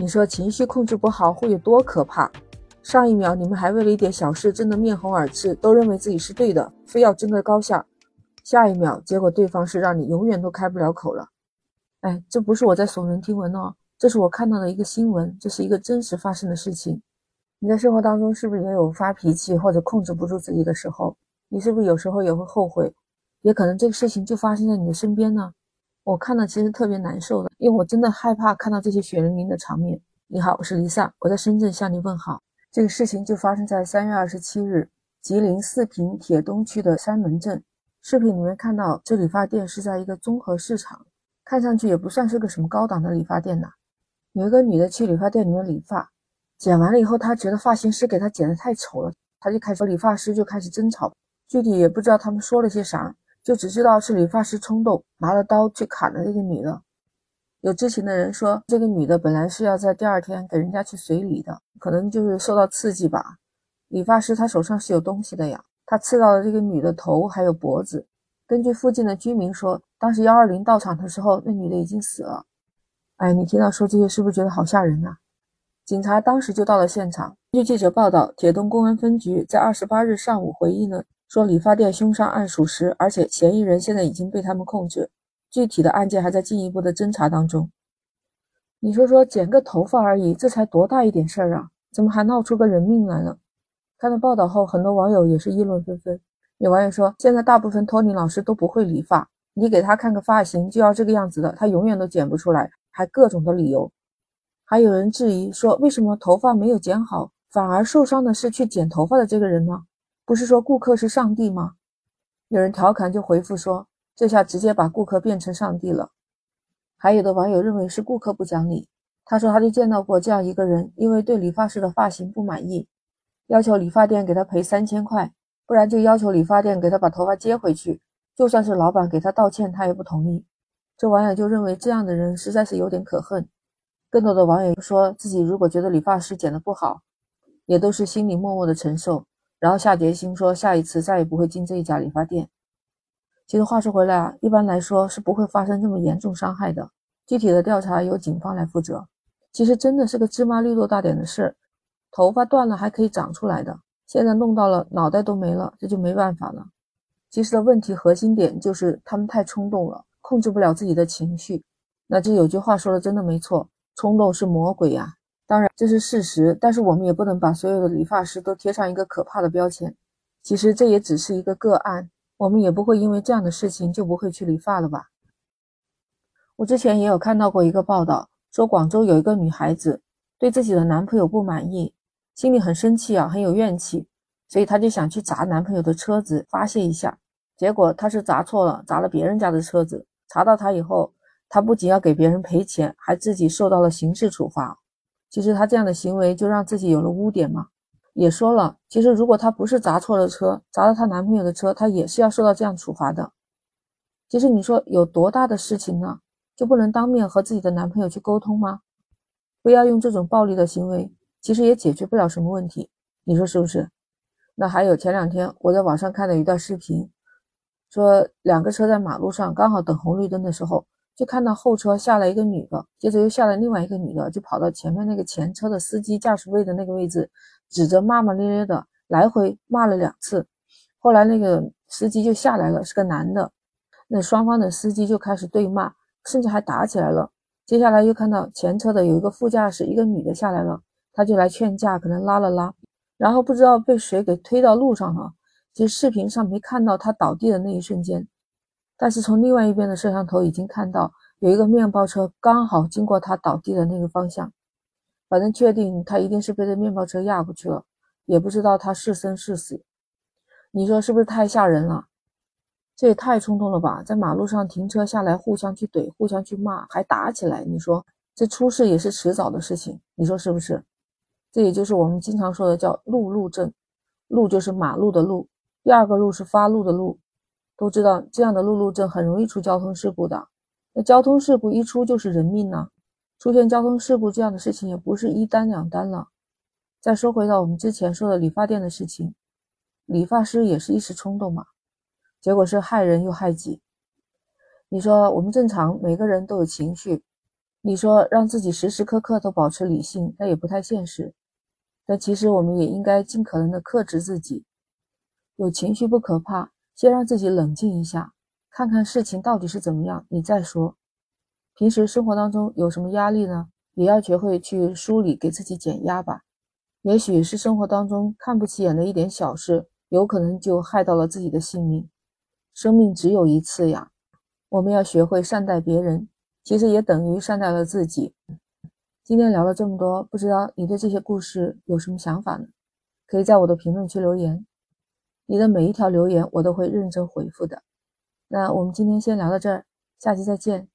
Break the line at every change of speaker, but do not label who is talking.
你说情绪控制不好会有多可怕？上一秒你们还为了一点小事争得面红耳赤，都认为自己是对的，非要争个高下；下一秒，结果对方是让你永远都开不了口了。哎，这不是我在耸人听闻哦，这是我看到的一个新闻，这是一个真实发生的事情。你在生活当中是不是也有发脾气或者控制不住自己的时候？你是不是有时候也会后悔？也可能这个事情就发生在你的身边呢？我看了其实特别难受的，因为我真的害怕看到这些血淋淋的场面。你好，我是 Lisa，我在深圳向你问好。这个事情就发生在三月二十七日，吉林四平铁东区的山门镇。视频里面看到这理发店是在一个综合市场，看上去也不算是个什么高档的理发店呐。有一个女的去理发店里面理发，剪完了以后，她觉得发型师给她剪的太丑了，她就开始理发师就开始争吵，具体也不知道他们说了些啥。就只知道是理发师冲动，拿了刀去砍了那个女的。有知情的人说，这个女的本来是要在第二天给人家去随礼的，可能就是受到刺激吧。理发师他手上是有东西的呀，他刺到了这个女的头还有脖子。根据附近的居民说，当时幺二零到场的时候，那女的已经死了。哎，你听到说这些是不是觉得好吓人啊？警察当时就到了现场。据记者报道，铁东公安分局在二十八日上午回忆呢。说理发店凶杀案属实，而且嫌疑人现在已经被他们控制，具体的案件还在进一步的侦查当中。你说说，剪个头发而已，这才多大一点事儿啊？怎么还闹出个人命来了？看到报道后，很多网友也是议论纷纷。有网友说，现在大部分托尼老师都不会理发，你给他看个发型就要这个样子的，他永远都剪不出来，还各种的理由。还有人质疑说，为什么头发没有剪好，反而受伤的是去剪头发的这个人呢？不是说顾客是上帝吗？有人调侃就回复说：“这下直接把顾客变成上帝了。”还有的网友认为是顾客不讲理。他说他就见到过这样一个人，因为对理发师的发型不满意，要求理发店给他赔三千块，不然就要求理发店给他把头发接回去。就算是老板给他道歉，他也不同意。这网友就认为这样的人实在是有点可恨。更多的网友说自己如果觉得理发师剪得不好，也都是心里默默的承受。然后下决心说，下一次再也不会进这一家理发店。其实话说回来啊，一般来说是不会发生这么严重伤害的。具体的调查由警方来负责。其实真的是个芝麻绿豆大点的事，头发断了还可以长出来的，现在弄到了脑袋都没了，这就没办法了。其实的问题核心点就是他们太冲动了，控制不了自己的情绪。那这有句话说的真的没错，冲动是魔鬼呀。当然这是事实，但是我们也不能把所有的理发师都贴上一个可怕的标签。其实这也只是一个个案，我们也不会因为这样的事情就不会去理发了吧？我之前也有看到过一个报道，说广州有一个女孩子对自己的男朋友不满意，心里很生气啊，很有怨气，所以她就想去砸男朋友的车子发泄一下。结果她是砸错了，砸了别人家的车子。查到她以后，她不仅要给别人赔钱，还自己受到了刑事处罚。其实她这样的行为就让自己有了污点嘛，也说了，其实如果她不是砸错了车，砸了她男朋友的车，她也是要受到这样处罚的。其实你说有多大的事情呢，就不能当面和自己的男朋友去沟通吗？不要用这种暴力的行为，其实也解决不了什么问题，你说是不是？那还有前两天我在网上看了一段视频，说两个车在马路上刚好等红绿灯的时候。就看到后车下来一个女的，接着又下来另外一个女的，就跑到前面那个前车的司机驾驶位的那个位置，指着骂骂咧咧的来回骂了两次。后来那个司机就下来了，是个男的，那双方的司机就开始对骂，甚至还打起来了。接下来又看到前车的有一个副驾驶，一个女的下来了，他就来劝架，可能拉了拉，然后不知道被谁给推到路上了。其实视频上没看到他倒地的那一瞬间。但是从另外一边的摄像头已经看到有一个面包车刚好经过他倒地的那个方向，反正确定他一定是被这面包车压过去了，也不知道他是生是死。你说是不是太吓人了？这也太冲动了吧！在马路上停车下来，互相去怼，互相去骂，还打起来。你说这出事也是迟早的事情，你说是不是？这也就是我们经常说的叫路路症，路就是马路的路，第二个路是发怒的怒。都知道这样的路怒症很容易出交通事故的，那交通事故一出就是人命呢。出现交通事故这样的事情也不是一单两单了。再说回到我们之前说的理发店的事情，理发师也是一时冲动嘛，结果是害人又害己。你说我们正常每个人都有情绪，你说让自己时时刻刻都保持理性，那也不太现实。但其实我们也应该尽可能的克制自己。有情绪不可怕，先让自己冷静一下，看看事情到底是怎么样，你再说。平时生活当中有什么压力呢？也要学会去梳理，给自己减压吧。也许是生活当中看不起眼的一点小事，有可能就害到了自己的性命。生命只有一次呀，我们要学会善待别人，其实也等于善待了自己。今天聊了这么多，不知道你对这些故事有什么想法呢？可以在我的评论区留言，你的每一条留言我都会认真回复的。那我们今天先聊到这儿，下期再见。